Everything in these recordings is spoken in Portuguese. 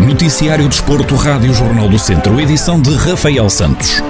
Noticiário Desporto, Rádio Jornal do Centro, edição de Rafael Santos.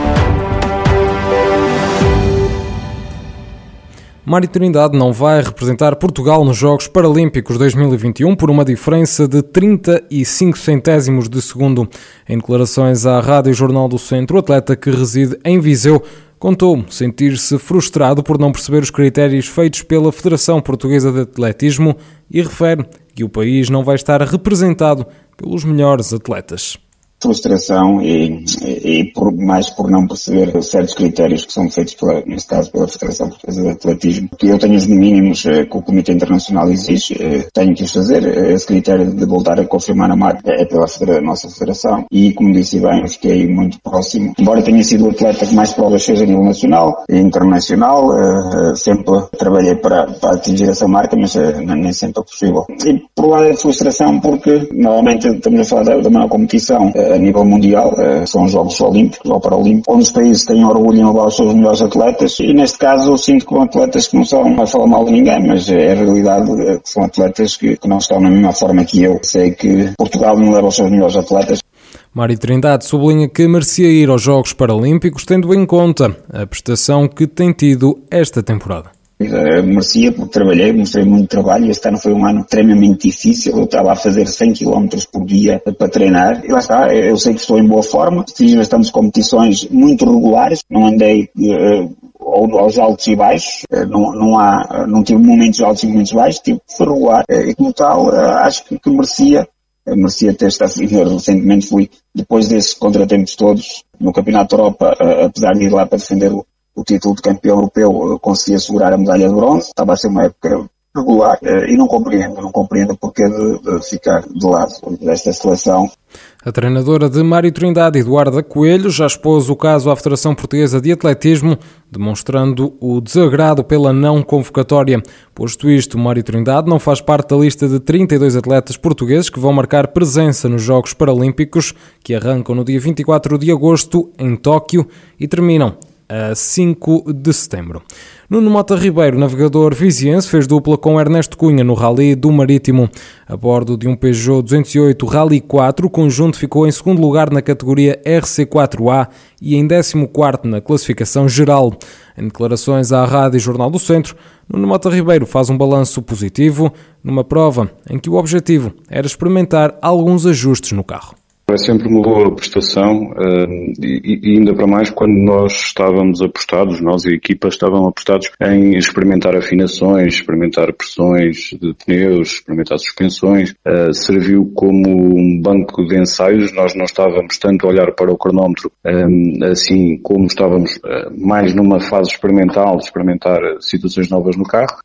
Mário Trindade não vai representar Portugal nos Jogos Paralímpicos 2021 por uma diferença de 35 centésimos de segundo. Em declarações à Rádio Jornal do Centro, o atleta que reside em Viseu contou sentir-se frustrado por não perceber os critérios feitos pela Federação Portuguesa de Atletismo e refere que o país não vai estar representado pelos melhores atletas frustração e, e, por, mais por não perceber certos critérios que são feitos, pela, neste caso, pela Federação Portuguesa de Atletismo, eu tenho os mínimos eh, que o Comitê Internacional exige, eh, tenho que os fazer. Esse critério de voltar a confirmar a marca é pela nossa Federação e, como disse bem, fiquei muito próximo. Embora tenha sido o atleta que mais provas fez a nível nacional e internacional, eh, sempre trabalhei para, para atingir essa marca, mas nem sempre é possível. E por lado é frustração porque, normalmente, estamos a falar da, da maior competição a nível mundial, eh, são os Jogos Olímpicos ou Paralímpicos, onde os países têm orgulho em levar os seus melhores atletas e neste caso eu sinto que são atletas que não são a falar mal de ninguém, mas é a realidade eh, que são atletas que, que não estão na mesma forma que eu. Sei que Portugal não leva os seus melhores atletas. Mário Trindade sublinha que merecia ir aos Jogos Paralímpicos tendo em conta a prestação que tem tido esta temporada. Uh, merecia porque trabalhei, mostrei muito trabalho. Este ano foi um ano extremamente difícil. Eu estava a fazer 100 km por dia para treinar e lá está. Eu sei que estou em boa forma. Fiz bastantes competições muito regulares. Não andei uh, aos altos e baixos. Uh, não, não há, não tive momentos altos e momentos baixos. Tive foi regular. e como tal, acho que, que merecia merecia ter estado recentemente fui depois desses contratempos todos no Campeonato da Europa apesar de ir lá para defender o, o título de campeão europeu, conseguia segurar a medalha de bronze. Estava a ser uma época regular eh, e não compreendo, não compreendo o porquê de, de, ficar de lado desta seleção. A treinadora de Mário Trindade, Eduarda Coelho, já expôs o caso à Federação Portuguesa de Atletismo, demonstrando o desagrado pela não convocatória. Posto isto, Mário Trindade não faz parte da lista de 32 atletas portugueses que vão marcar presença nos Jogos Paralímpicos, que arrancam no dia 24 de agosto em Tóquio e terminam a 5 de setembro. Nuno Mota Ribeiro, navegador viziense, fez dupla com Ernesto Cunha no Rally do Marítimo. A bordo de um Peugeot 208 Rally 4, o conjunto ficou em segundo lugar na categoria RC4A e em 14 na classificação geral. Em declarações à Rádio Jornal do Centro, Nuno Mota Ribeiro faz um balanço positivo numa prova em que o objetivo era experimentar alguns ajustes no carro. É sempre uma boa prestação uh, e, ainda para mais quando nós estávamos apostados, nós e a equipa estavam apostados em experimentar afinações, experimentar pressões de pneus, experimentar suspensões. Uh, serviu como um banco de ensaios. Nós não estávamos tanto a olhar para o cronómetro um, assim como estávamos mais numa fase experimental, experimentar situações novas no carro.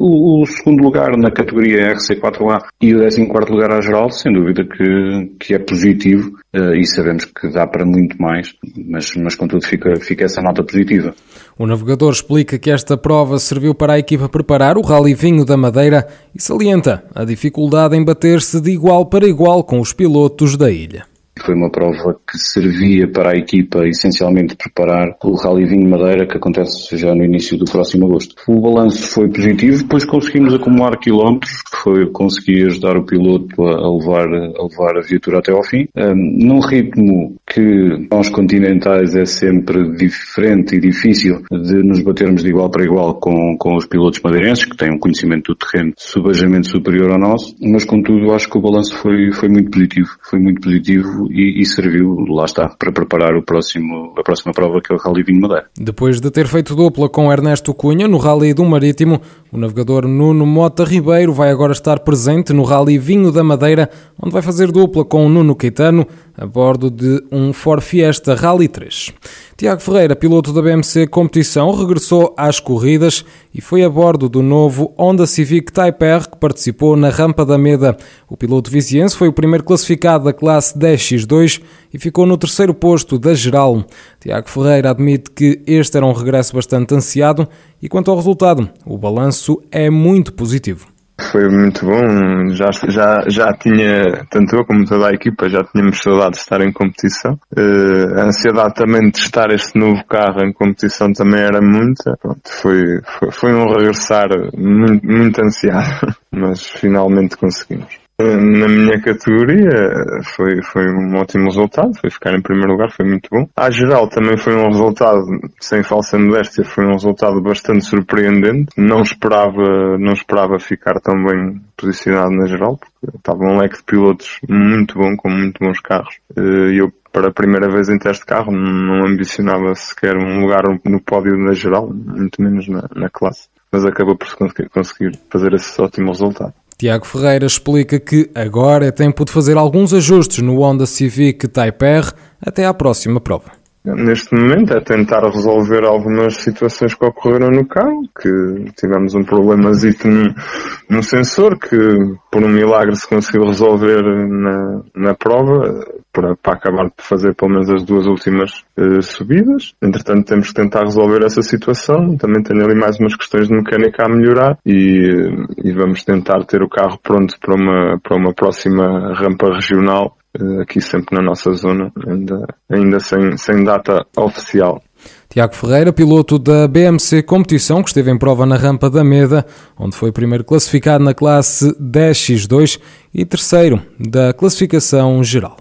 O, segundo lugar na categoria RC4A e o décimo quarto lugar à geral, sem dúvida que, que é positivo positivo uh, e sabemos que dá para muito mais, mas, mas contudo fica, fica essa nota positiva. O navegador explica que esta prova serviu para a equipa preparar o Rally Vinho da Madeira e salienta a dificuldade em bater-se de igual para igual com os pilotos da ilha. Foi uma prova que servia para a equipa essencialmente preparar o Rally Vinho Madeira que acontece já no início do próximo agosto. O balanço foi positivo, depois conseguimos acumular quilómetros, foi conseguir ajudar o piloto a levar, a levar a viatura até ao fim, um, num ritmo que aos continentais é sempre diferente e difícil de nos batermos de igual para igual com, com os pilotos madeirenses, que têm um conhecimento do terreno subajamente superior ao nosso, mas contudo acho que o balanço foi, foi muito positivo, foi muito positivo e, e, serviu, lá está, para preparar o próximo, a próxima prova que é o Rally Vinho Madeira. Depois de ter feito dupla com Ernesto Cunha no Rally do Marítimo, o navegador Nuno Mota Ribeiro vai agora estar presente no Rally Vinho da Madeira, onde vai fazer dupla com o Nuno Caetano a bordo de um Ford Fiesta Rally 3. Tiago Ferreira, piloto da BMC Competição, regressou às corridas e foi a bordo do novo Honda Civic Type R que participou na Rampa da Meda. O piloto viziense foi o primeiro classificado da classe 10x2 e ficou no terceiro posto da geral. Tiago Ferreira admite que este era um regresso bastante ansiado e quanto ao resultado, o balanço é muito positivo. Foi muito bom, já, já, já tinha, tanto eu como toda a equipa, já tínhamos saudade de estar em competição. Uh, a ansiedade também de testar este novo carro em competição também era muita. Pronto, foi, foi, foi um regressar muito, muito ansiado, mas finalmente conseguimos. Na minha categoria foi, foi um ótimo resultado, foi ficar em primeiro lugar, foi muito bom. À geral também foi um resultado, sem falsa modéstia, foi um resultado bastante surpreendente. Não esperava, não esperava ficar tão bem posicionado na geral, porque estava um leque de pilotos muito bom, com muito bons carros. Eh, e eu, para a primeira vez em teste de carro, não ambicionava sequer um lugar no pódio na geral, muito menos na, na classe. Mas acabou por conseguir fazer esse ótimo resultado. Tiago Ferreira explica que agora é tempo de fazer alguns ajustes no Honda Civic Type R até à próxima prova. Neste momento é tentar resolver algumas situações que ocorreram no carro, que tivemos um problema no, no sensor que por um milagre se conseguiu resolver na, na prova para, para acabar de fazer pelo menos as duas últimas uh, subidas. Entretanto temos que tentar resolver essa situação. Também tenho ali mais umas questões de mecânica a melhorar e, e vamos tentar ter o carro pronto para uma, para uma próxima rampa regional eh, aqui sempre na nossa zona, ainda, ainda sem, sem data oficial. Tiago Ferreira, piloto da BMC Competição, que esteve em prova na rampa da Meda, onde foi primeiro classificado na classe 10x2 e terceiro da classificação geral.